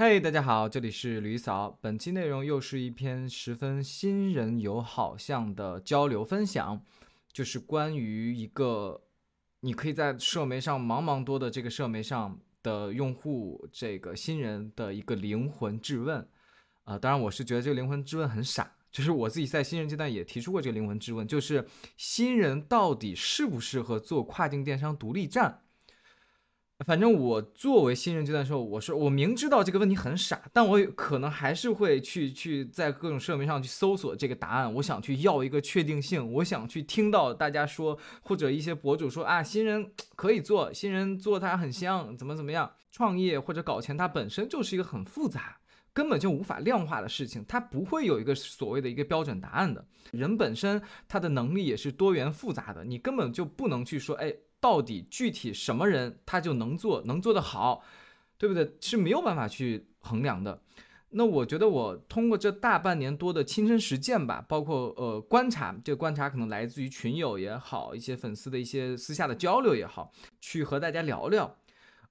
嘿，大家好，这里是吕嫂。本期内容又是一篇十分新人友好向的交流分享，就是关于一个你可以在社媒上茫茫多的这个社媒上的用户，这个新人的一个灵魂质问。啊，当然我是觉得这个灵魂质问很傻，就是我自己在新人阶段也提出过这个灵魂质问，就是新人到底适不适合做跨境电商独立站？反正我作为新人阶段的时候，我是我明知道这个问题很傻，但我可能还是会去去在各种社媒上去搜索这个答案。我想去要一个确定性，我想去听到大家说或者一些博主说啊，新人可以做，新人做它很香，怎么怎么样？创业或者搞钱，它本身就是一个很复杂，根本就无法量化的事情，它不会有一个所谓的一个标准答案的。人本身他的能力也是多元复杂的，你根本就不能去说哎。到底具体什么人他就能做，能做得好，对不对？是没有办法去衡量的。那我觉得我通过这大半年多的亲身实践吧，包括呃观察，这个观察可能来自于群友也好，一些粉丝的一些私下的交流也好，去和大家聊聊。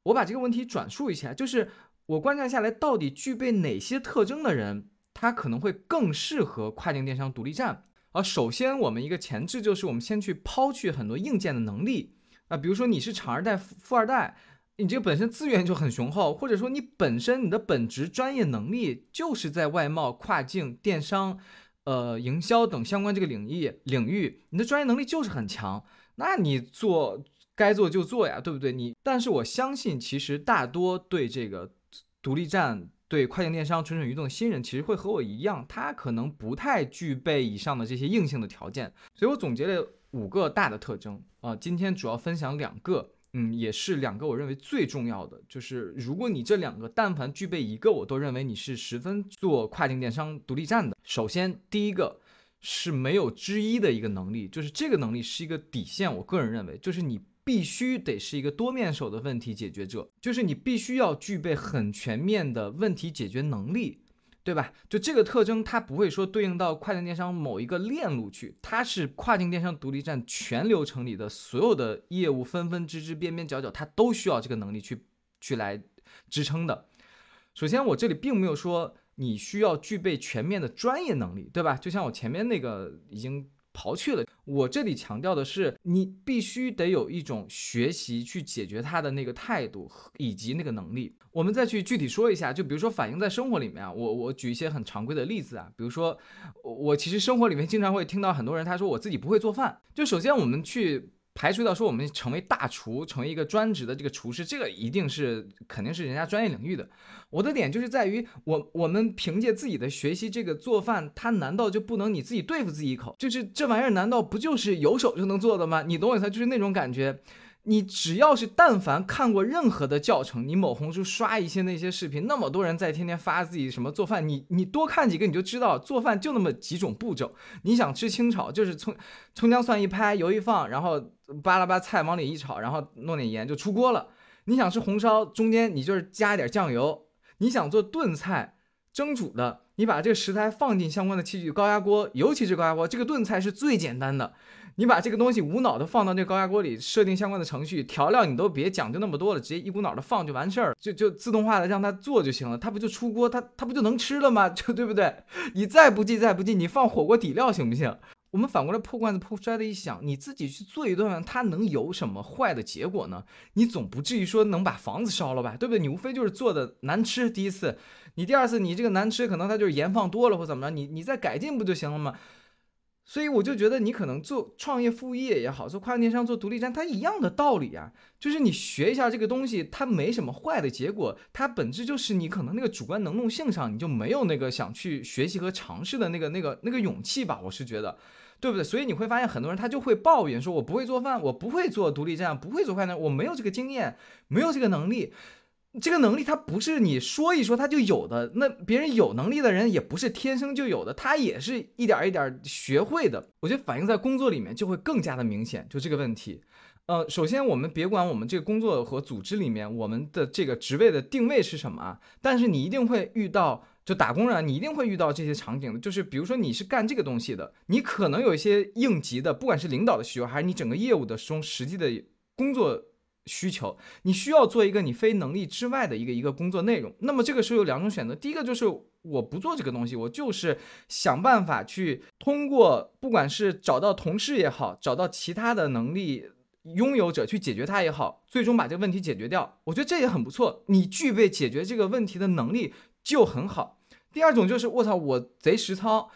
我把这个问题转述一下，就是我观察下来，到底具备哪些特征的人，他可能会更适合跨境电商独立站。而首先，我们一个前置就是，我们先去抛去很多硬件的能力。啊，比如说你是厂二代、富二代，你这个本身资源就很雄厚，或者说你本身你的本职专业能力就是在外贸、跨境电商、呃营销等相关这个领域领域，你的专业能力就是很强，那你做该做就做呀，对不对？你但是我相信，其实大多对这个独立站、对跨境电商蠢蠢欲动的新人，其实会和我一样，他可能不太具备以上的这些硬性的条件，所以我总结了。五个大的特征啊，今天主要分享两个，嗯，也是两个我认为最重要的，就是如果你这两个但凡具备一个，我都认为你是十分做跨境电商独立站的。首先，第一个是没有之一的一个能力，就是这个能力是一个底线。我个人认为，就是你必须得是一个多面手的问题解决者，就是你必须要具备很全面的问题解决能力。对吧？就这个特征，它不会说对应到跨境电商某一个链路去，它是跨境电商独立站全流程里的所有的业务分分支支边边角角，它都需要这个能力去去来支撑的。首先，我这里并没有说你需要具备全面的专业能力，对吧？就像我前面那个已经。刨去了，我这里强调的是，你必须得有一种学习去解决它的那个态度以及那个能力。我们再去具体说一下，就比如说反映在生活里面啊，我我举一些很常规的例子啊，比如说我其实生活里面经常会听到很多人他说我自己不会做饭，就首先我们去。排除掉说我们成为大厨，成为一个专职的这个厨师，这个一定是肯定是人家专业领域的。我的点就是在于我我们凭借自己的学习，这个做饭，他难道就不能你自己对付自己一口？就是这玩意儿难道不就是有手就能做的吗？你懂我意思？就是那种感觉。你只要是但凡看过任何的教程，你某红书刷一些那些视频，那么多人在天天发自己什么做饭，你你多看几个你就知道，做饭就那么几种步骤。你想吃清炒，就是葱葱姜蒜一拍，油一放，然后扒拉扒菜往里一炒，然后弄点盐就出锅了。你想吃红烧，中间你就是加一点酱油。你想做炖菜、蒸煮的，你把这个食材放进相关的器具，高压锅，尤其是高压锅，这个炖菜是最简单的。你把这个东西无脑的放到那高压锅里，设定相关的程序，调料你都别讲究那么多了，直接一股脑的放就完事儿，就就自动化的让它做就行了，它不就出锅，它它不就能吃了吗？就对不对？你再不济再不济，你放火锅底料行不行？我们反过来破罐子破摔的一想，你自己去做一顿，它能有什么坏的结果呢？你总不至于说能把房子烧了吧？对不对？你无非就是做的难吃，第一次，你第二次你这个难吃，可能它就是盐放多了或怎么着，你你再改进不就行了吗？所以我就觉得，你可能做创业副业也好，做跨境电商、做独立站，它一样的道理啊。就是你学一下这个东西，它没什么坏的结果，它本质就是你可能那个主观能动性上，你就没有那个想去学习和尝试的那个、那个、那个勇气吧。我是觉得，对不对？所以你会发现，很多人他就会抱怨说：“我不会做饭，我不会做独立站，不会做快餐，我没有这个经验，没有这个能力。”这个能力它不是你说一说它就有的，那别人有能力的人也不是天生就有的，他也是一点一点学会的。我觉得反映在工作里面就会更加的明显，就这个问题。呃，首先我们别管我们这个工作和组织里面我们的这个职位的定位是什么，但是你一定会遇到，就打工人，你一定会遇到这些场景的，就是比如说你是干这个东西的，你可能有一些应急的，不管是领导的需求还是你整个业务的中实际的工作。需求，你需要做一个你非能力之外的一个一个工作内容。那么这个时候有两种选择，第一个就是我不做这个东西，我就是想办法去通过，不管是找到同事也好，找到其他的能力拥有者去解决它也好，最终把这个问题解决掉。我觉得这也很不错，你具备解决这个问题的能力就很好。第二种就是我操，我贼实操。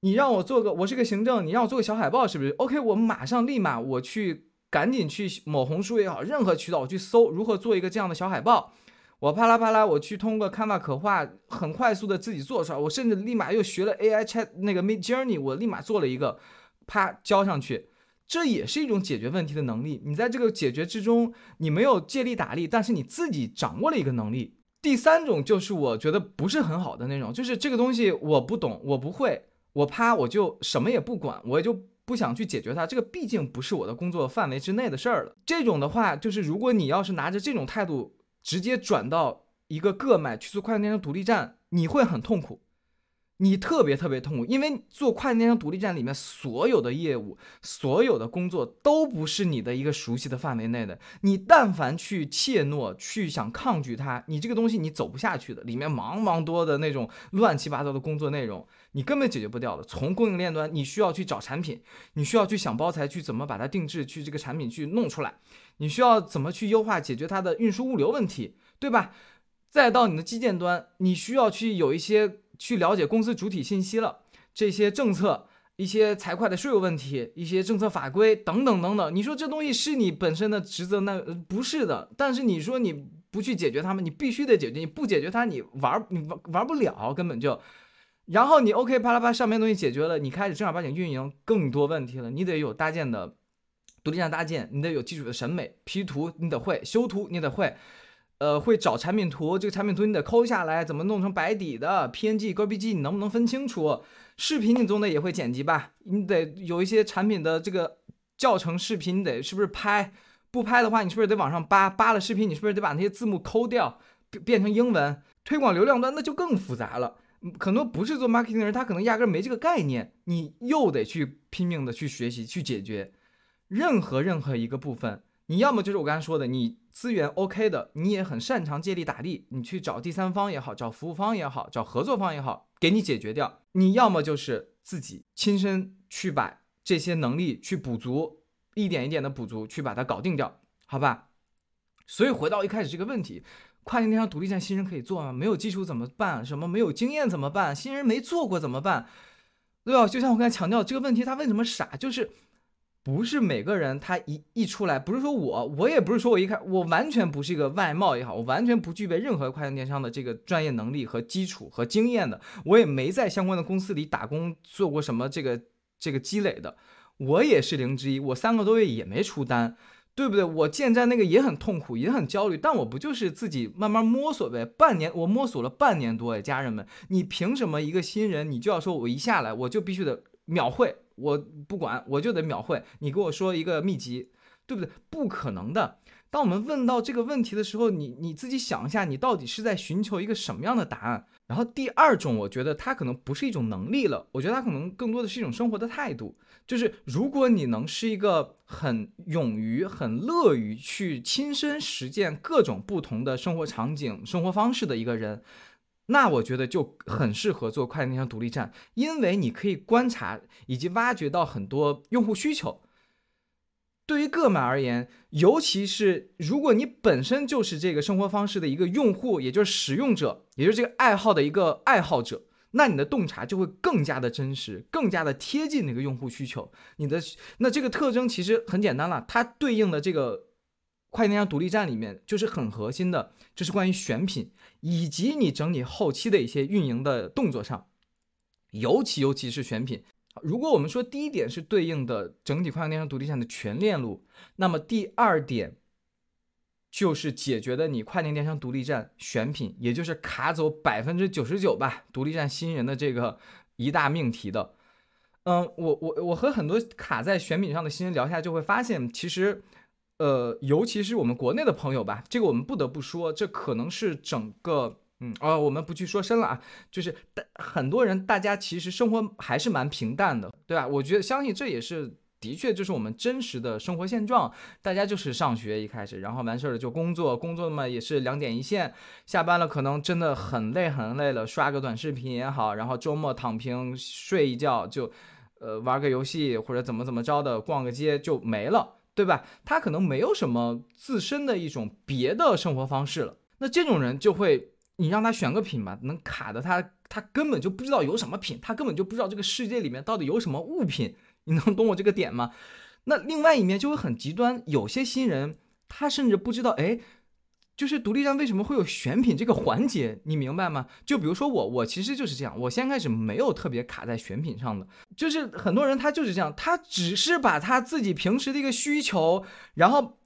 你让我做个，我是个行政，你让我做个小海报，是不是？OK，我马上立马我去，赶紧去某红书也好，任何渠道我去搜如何做一个这样的小海报，我啪啦啪啦，我去通过 Canva 可画，很快速的自己做出来。我甚至立马又学了 AI Chat 那个 Mid Journey，我立马做了一个，啪交上去，这也是一种解决问题的能力。你在这个解决之中，你没有借力打力，但是你自己掌握了一个能力。第三种就是我觉得不是很好的那种，就是这个东西我不懂，我不会。我啪，我就什么也不管，我就不想去解决它。这个毕竟不是我的工作范围之内的事儿了。这种的话，就是如果你要是拿着这种态度直接转到一个个买去做快递电商独立站，你会很痛苦。你特别特别痛苦，因为做跨境电商独立站里面所有的业务、所有的工作都不是你的一个熟悉的范围内的。你但凡去怯懦、去想抗拒它，你这个东西你走不下去的。里面茫茫多的那种乱七八糟的工作内容，你根本解决不掉的。从供应链端，你需要去找产品，你需要去想包材，去怎么把它定制，去这个产品去弄出来，你需要怎么去优化解决它的运输物流问题，对吧？再到你的基建端，你需要去有一些。去了解公司主体信息了，这些政策、一些财会的税务问题、一些政策法规等等等等，你说这东西是你本身的职责？那不是的。但是你说你不去解决它们，你必须得解决。你不解决它，你玩你玩玩不了，根本就。然后你 OK 啪啦啪上面东西解决了，你开始正儿八经运营更多问题了。你得有搭建的独立站搭建，你得有基础的审美，P 图你得会，修图你得会。呃，会找产品图，这个产品图你得抠下来，怎么弄成白底的 PNG、g b g 你能不能分清楚？视频你总得也会剪辑吧？你得有一些产品的这个教程视频，你得是不是拍？不拍的话，你是不是得往上扒？扒了视频，你是不是得把那些字幕抠掉，变成英文？推广流量端那就更复杂了。很多不是做 marketing 的人，他可能压根没这个概念，你又得去拼命的去学习去解决任何任何一个部分。你要么就是我刚才说的，你资源 OK 的，你也很擅长借力打力，你去找第三方也好，找服务方也好，找合作方也好，给你解决掉。你要么就是自己亲身去把这些能力去补足，一点一点的补足，去把它搞定掉，好吧？所以回到一开始这个问题，跨境电商独立站新人可以做吗？没有基础怎么办？什么没有经验怎么办？新人没做过怎么办？对吧？就像我刚才强调这个问题，他为什么傻？就是。不是每个人他一一出来，不是说我，我也不是说我一开，我完全不是一个外贸也好，我完全不具备任何跨境电商的这个专业能力和基础和经验的，我也没在相关的公司里打工做过什么这个这个积累的，我也是零之一，我三个多月也没出单，对不对？我建站那个也很痛苦，也很焦虑，但我不就是自己慢慢摸索呗？半年我摸索了半年多哎，家人们，你凭什么一个新人你就要说我一下来我就必须得秒会？我不管，我就得秒会。你给我说一个秘籍，对不对？不可能的。当我们问到这个问题的时候，你你自己想一下，你到底是在寻求一个什么样的答案？然后第二种，我觉得它可能不是一种能力了，我觉得它可能更多的是一种生活的态度。就是如果你能是一个很勇于、很乐于去亲身实践各种不同的生活场景、生活方式的一个人。那我觉得就很适合做快递电商独立站，因为你可以观察以及挖掘到很多用户需求。对于个买而言，尤其是如果你本身就是这个生活方式的一个用户，也就是使用者，也就是这个爱好的一个爱好者，那你的洞察就会更加的真实，更加的贴近那个用户需求。你的那这个特征其实很简单了，它对应的这个。快电商独立站里面就是很核心的，就是关于选品以及你整体后期的一些运营的动作上，尤其尤其是选品。如果我们说第一点是对应的整体快电商独立站的全链路，那么第二点就是解决的你快电电商独立站选品，也就是卡走百分之九十九吧，独立站新人的这个一大命题的。嗯，我我我和很多卡在选品上的新人聊下，就会发现其实。呃，尤其是我们国内的朋友吧，这个我们不得不说，这可能是整个，嗯啊，我们不去说深了啊，就是大很多人，大家其实生活还是蛮平淡的，对吧？我觉得相信这也是的确就是我们真实的生活现状。大家就是上学一开始，然后完事儿了就工作，工作嘛也是两点一线，下班了可能真的很累很累了，刷个短视频也好，然后周末躺平睡一觉就，呃玩个游戏或者怎么怎么着的，逛个街就没了，对吧？他可能没有什么自身的一种别的生活方式了。那这种人就会，你让他选个品吧，能卡的他，他根本就不知道有什么品，他根本就不知道这个世界里面到底有什么物品。你能懂我这个点吗？那另外一面就会很极端，有些新人他甚至不知道，哎，就是独立站为什么会有选品这个环节，你明白吗？就比如说我，我其实就是这样，我先开始没有特别卡在选品上的，就是很多人他就是这样，他只是把他自己平时的一个需求，然后。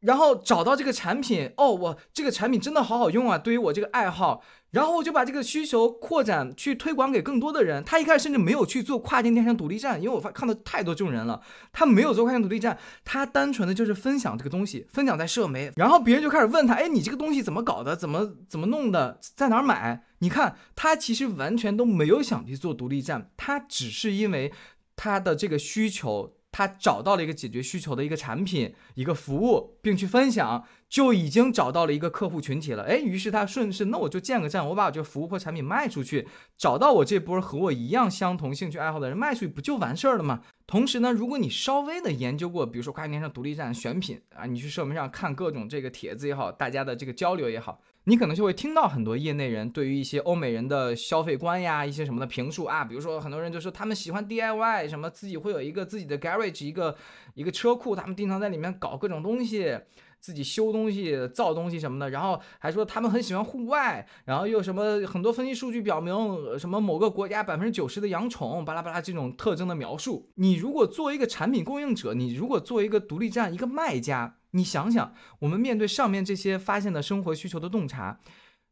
然后找到这个产品，哦，我这个产品真的好好用啊！对于我这个爱好，然后我就把这个需求扩展去推广给更多的人。他一开始甚至没有去做跨境电商独立站，因为我发看到太多这种人了，他没有做跨境独立站，他单纯的就是分享这个东西，分享在社媒，然后别人就开始问他，哎，你这个东西怎么搞的？怎么怎么弄的？在哪儿买？你看他其实完全都没有想去做独立站，他只是因为他的这个需求。他找到了一个解决需求的一个产品、一个服务，并去分享，就已经找到了一个客户群体了。哎，于是他顺势，那我就建个站，我把我这个服务或产品卖出去，找到我这波和我一样相同兴趣爱好的人，卖出去不就完事儿了吗？同时呢，如果你稍微的研究过，比如说跨境电商独立站选品啊，你去社媒上看各种这个帖子也好，大家的这个交流也好。你可能就会听到很多业内人对于一些欧美人的消费观呀，一些什么的评述啊，比如说很多人就说他们喜欢 DIY，什么自己会有一个自己的 garage，一个一个车库，他们经常在里面搞各种东西。自己修东西、造东西什么的，然后还说他们很喜欢户外，然后又什么很多分析数据表明什么某个国家百分之九十的养宠，巴拉巴拉这种特征的描述。你如果作为一个产品供应者，你如果作为一个独立站、一个卖家，你想想，我们面对上面这些发现的生活需求的洞察，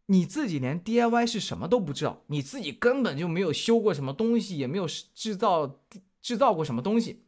你自己连 DIY 是什么都不知道，你自己根本就没有修过什么东西，也没有制造制造过什么东西。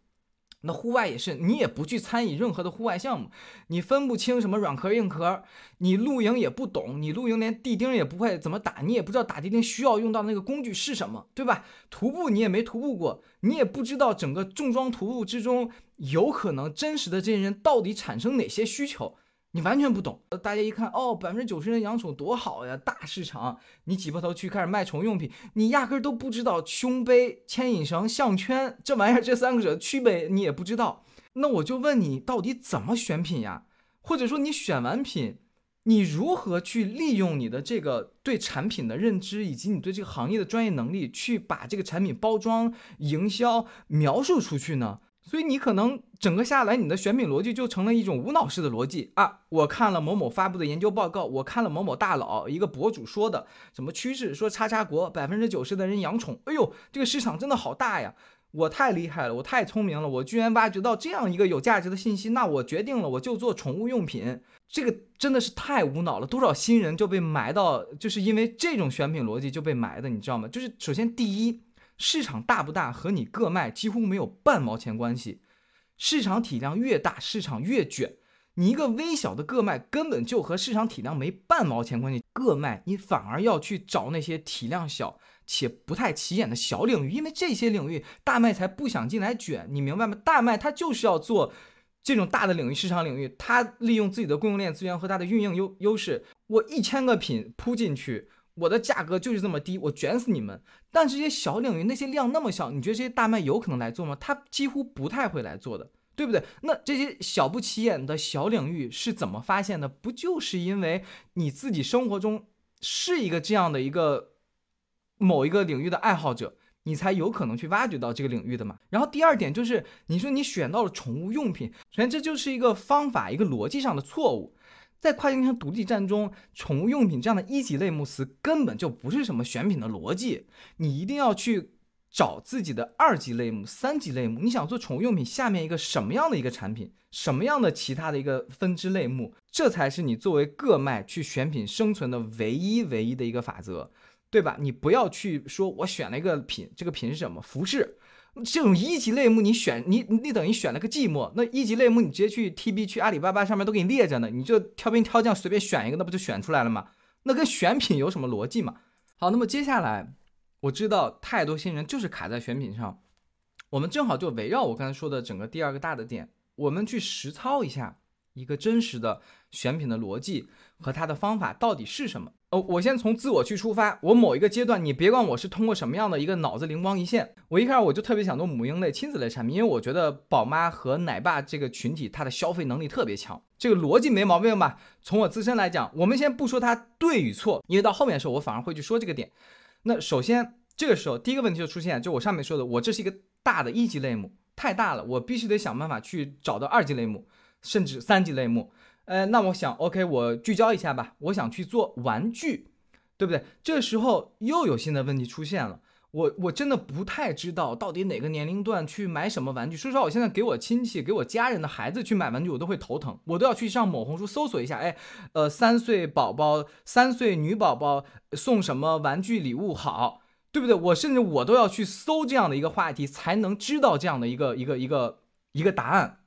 那户外也是，你也不去参与任何的户外项目，你分不清什么软壳硬壳，你露营也不懂，你露营连地钉也不会怎么打，你也不知道打地钉需要用到那个工具是什么，对吧？徒步你也没徒步过，你也不知道整个重装徒步之中有可能真实的这些人到底产生哪些需求。你完全不懂，大家一看哦，百分之九十人养宠多好呀，大市场。你挤破头去开始卖宠物用品，你压根都不知道胸杯、牵引绳、项圈这玩意儿这三个者区别你也不知道。那我就问你，到底怎么选品呀？或者说你选完品，你如何去利用你的这个对产品的认知，以及你对这个行业的专业能力，去把这个产品包装、营销、描述出去呢？所以你可能整个下来，你的选品逻辑就成了一种无脑式的逻辑啊！我看了某某发布的研究报告，我看了某某大佬一个博主说的什么趋势，说叉叉国百分之九十的人养宠，哎呦，这个市场真的好大呀！我太厉害了，我太聪明了，我居然挖掘到这样一个有价值的信息，那我决定了，我就做宠物用品。这个真的是太无脑了，多少新人就被埋到，就是因为这种选品逻辑就被埋的，你知道吗？就是首先第一。市场大不大和你个卖几乎没有半毛钱关系，市场体量越大，市场越卷。你一个微小的个卖根本就和市场体量没半毛钱关系，个卖你反而要去找那些体量小且不太起眼的小领域，因为这些领域大卖才不想进来卷，你明白吗？大卖他就是要做这种大的领域市场领域，他利用自己的供应链资源和它的运营优优势，我一千个品铺进去。我的价格就是这么低，我卷死你们！但这些小领域那些量那么小，你觉得这些大卖有可能来做吗？他几乎不太会来做的，对不对？那这些小不起眼的小领域是怎么发现的？不就是因为你自己生活中是一个这样的一个某一个领域的爱好者，你才有可能去挖掘到这个领域的嘛？然后第二点就是，你说你选到了宠物用品，首先这就是一个方法一个逻辑上的错误。在跨境电商独立站中，宠物用品这样的一级类目词根本就不是什么选品的逻辑。你一定要去找自己的二级类目、三级类目。你想做宠物用品下面一个什么样的一个产品，什么样的其他的一个分支类目，这才是你作为个卖去选品生存的唯一唯一的一个法则，对吧？你不要去说我选了一个品，这个品是什么？服饰。这种一级类目你选你你等于选了个寂寞，那一级类目你直接去 T B 去阿里巴巴上面都给你列着呢，你就挑兵挑将随便选一个，那不就选出来了吗？那跟选品有什么逻辑嘛？好，那么接下来我知道太多新人就是卡在选品上，我们正好就围绕我刚才说的整个第二个大的点，我们去实操一下一个真实的选品的逻辑和它的方法到底是什么。哦，我先从自我去出发。我某一个阶段，你别管我是通过什么样的一个脑子灵光一现，我一开始我就特别想做母婴类、亲子类产品，因为我觉得宝妈和奶爸这个群体，它的消费能力特别强，这个逻辑没毛病吧？从我自身来讲，我们先不说它对与错，因为到后面的时候，我反而会去说这个点。那首先，这个时候第一个问题就出现，就我上面说的，我这是一个大的一级类目，太大了，我必须得想办法去找到二级类目，甚至三级类目。呃，那我想，OK，我聚焦一下吧。我想去做玩具，对不对？这时候又有新的问题出现了。我我真的不太知道到底哪个年龄段去买什么玩具。说实话，我现在给我亲戚、给我家人的孩子去买玩具，我都会头疼。我都要去上某红书搜索一下，哎，呃，三岁宝宝、三岁女宝宝送什么玩具礼物好，对不对？我甚至我都要去搜这样的一个话题，才能知道这样的一个一个一个一个答案。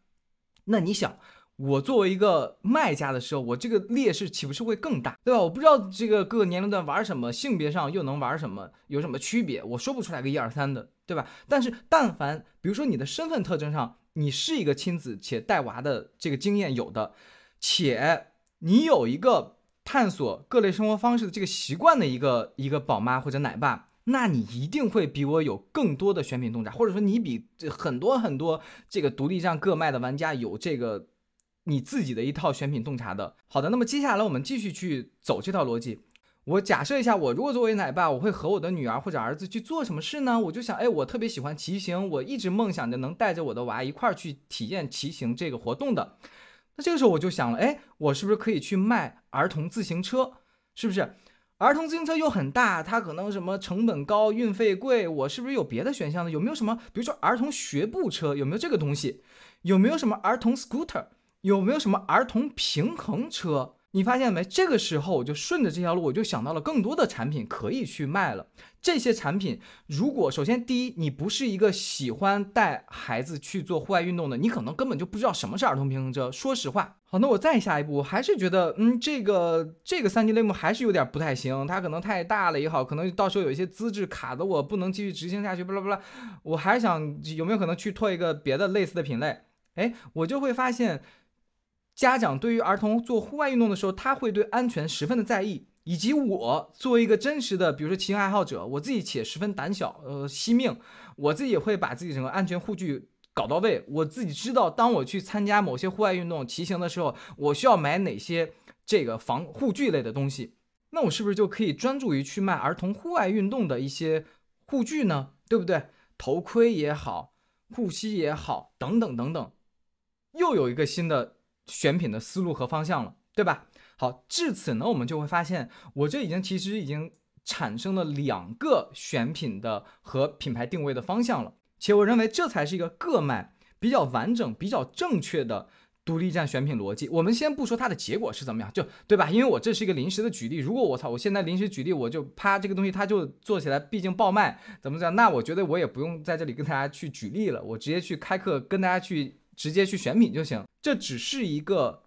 那你想？我作为一个卖家的时候，我这个劣势岂不是会更大，对吧？我不知道这个各个年龄段玩什么，性别上又能玩什么，有什么区别，我说不出来个一二三的，对吧？但是但凡比如说你的身份特征上，你是一个亲子且带娃的这个经验有的，且你有一个探索各类生活方式的这个习惯的一个一个宝妈或者奶爸，那你一定会比我有更多的选品洞察，或者说你比很多很多这个独立站各卖的玩家有这个。你自己的一套选品洞察的，好的，那么接下来我们继续去走这套逻辑。我假设一下，我如果作为奶爸，我会和我的女儿或者儿子去做什么事呢？我就想，哎，我特别喜欢骑行，我一直梦想着能带着我的娃一块儿去体验骑行这个活动的。那这个时候我就想了，哎，我是不是可以去卖儿童自行车？是不是？儿童自行车又很大，它可能什么成本高、运费贵，我是不是有别的选项呢？有没有什么，比如说儿童学步车，有没有这个东西？有没有什么儿童 scooter？有没有什么儿童平衡车？你发现没？这个时候我就顺着这条路，我就想到了更多的产品可以去卖了。这些产品，如果首先第一，你不是一个喜欢带孩子去做户外运动的，你可能根本就不知道什么是儿童平衡车。说实话，好，那我再下一步，我还是觉得，嗯，这个 这个三级类目还是有点不太行，它可能太大了也好，可能到时候有一些资质卡的，我不能继续执行下去，巴拉巴拉。我还是想有没有可能去拓一个别的类似的品类？哎，我就会发现。家长对于儿童做户外运动的时候，他会对安全十分的在意，以及我作为一个真实的，比如说骑行爱好者，我自己且十分胆小，呃，惜命，我自己也会把自己整个安全护具搞到位。我自己知道，当我去参加某些户外运动骑行的时候，我需要买哪些这个防护具类的东西，那我是不是就可以专注于去卖儿童户外运动的一些护具呢？对不对？头盔也好，护膝也好，等等等等，又有一个新的。选品的思路和方向了，对吧？好，至此呢，我们就会发现，我这已经其实已经产生了两个选品的和品牌定位的方向了，且我认为这才是一个个卖比较完整、比较正确的独立站选品逻辑。我们先不说它的结果是怎么样，就对吧？因为我这是一个临时的举例，如果我操，我现在临时举例，我就啪这个东西它就做起来，毕竟爆卖，怎么讲？那我觉得我也不用在这里跟大家去举例了，我直接去开课跟大家去。直接去选品就行，这只是一个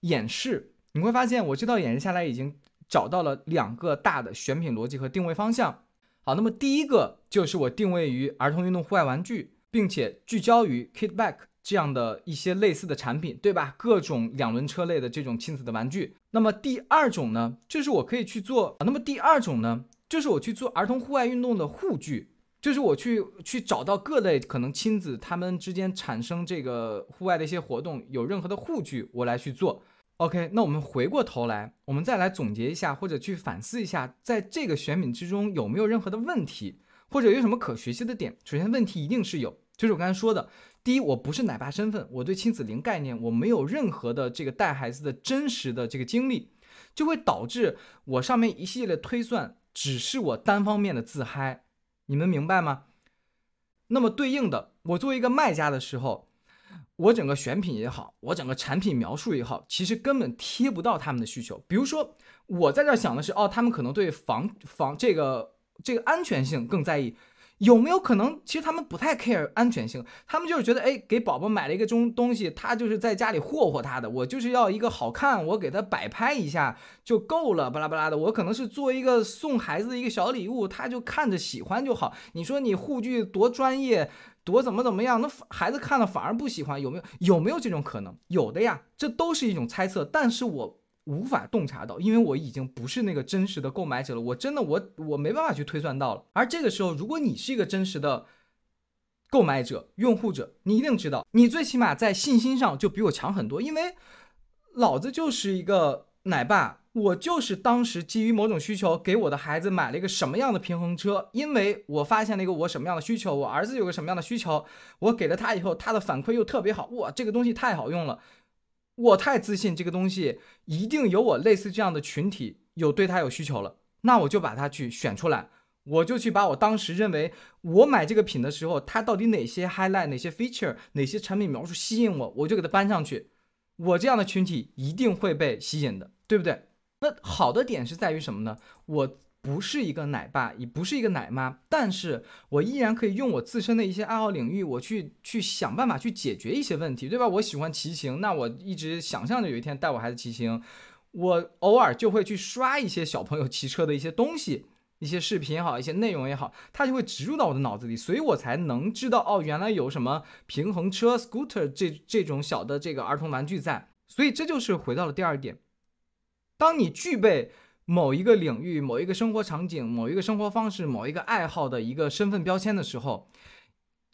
演示。你会发现，我这套演示下来已经找到了两个大的选品逻辑和定位方向。好，那么第一个就是我定位于儿童运动户外玩具，并且聚焦于 Kitback 这样的一些类似的产品，对吧？各种两轮车类的这种亲子的玩具。那么第二种呢，就是我可以去做。那么第二种呢，就是我去做儿童户外运动的护具。就是我去去找到各类可能亲子他们之间产生这个户外的一些活动有任何的护具，我来去做。OK，那我们回过头来，我们再来总结一下或者去反思一下，在这个选品之中有没有任何的问题，或者有什么可学习的点。首先，问题一定是有，就是我刚才说的，第一，我不是奶爸身份，我对亲子零概念，我没有任何的这个带孩子的真实的这个经历，就会导致我上面一系列推算只是我单方面的自嗨。你们明白吗？那么对应的，我作为一个卖家的时候，我整个选品也好，我整个产品描述也好，其实根本贴不到他们的需求。比如说，我在这想的是，哦，他们可能对防防这个这个安全性更在意。有没有可能，其实他们不太 care 安全性，他们就是觉得，哎，给宝宝买了一个中东西，他就是在家里霍霍他的，我就是要一个好看，我给他摆拍一下就够了，巴拉巴拉的。我可能是做一个送孩子的一个小礼物，他就看着喜欢就好。你说你护具多专业，多怎么怎么样，那孩子看了反而不喜欢，有没有？有没有这种可能？有的呀，这都是一种猜测，但是我无法洞察到，因为我已经不是那个真实的购买者了，我真的我我没办法去推算到了。而这个时候，如果你是一个真实的购买者、用户者，你一定知道，你最起码在信心上就比我强很多，因为老子就是一个奶爸。我就是当时基于某种需求，给我的孩子买了一个什么样的平衡车，因为我发现了一个我什么样的需求，我儿子有个什么样的需求，我给了他以后，他的反馈又特别好，哇，这个东西太好用了，我太自信，这个东西一定有我类似这样的群体有对它有需求了，那我就把它去选出来，我就去把我当时认为我买这个品的时候，它到底哪些 highlight，哪些 feature，哪些产品描述吸引我，我就给它搬上去，我这样的群体一定会被吸引的，对不对？那好的点是在于什么呢？我不是一个奶爸，也不是一个奶妈，但是我依然可以用我自身的一些爱好领域，我去去想办法去解决一些问题，对吧？我喜欢骑行，那我一直想象着有一天带我孩子骑行，我偶尔就会去刷一些小朋友骑车的一些东西，一些视频也好，一些内容也好，它就会植入到我的脑子里，所以我才能知道哦，原来有什么平衡车 scooter 这这种小的这个儿童玩具在，所以这就是回到了第二点。当你具备某一个领域、某一个生活场景、某一个生活方式、某一个爱好的一个身份标签的时候，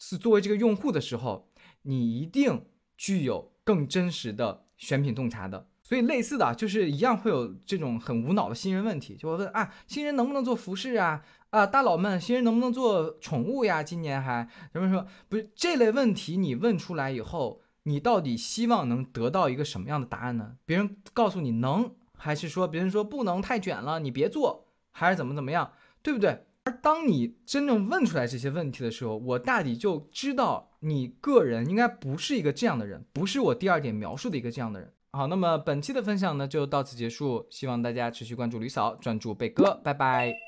是作为这个用户的时候，你一定具有更真实的选品洞察的。所以类似的，就是一样会有这种很无脑的新人问题，就会问啊，新人能不能做服饰啊？啊，大佬们，新人能不能做宠物呀？今年还什么说不是这类问题？你问出来以后，你到底希望能得到一个什么样的答案呢？别人告诉你能。还是说别人说不能太卷了，你别做，还是怎么怎么样，对不对？而当你真正问出来这些问题的时候，我大抵就知道你个人应该不是一个这样的人，不是我第二点描述的一个这样的人。好，那么本期的分享呢就到此结束，希望大家持续关注吕嫂，专注贝哥，拜拜。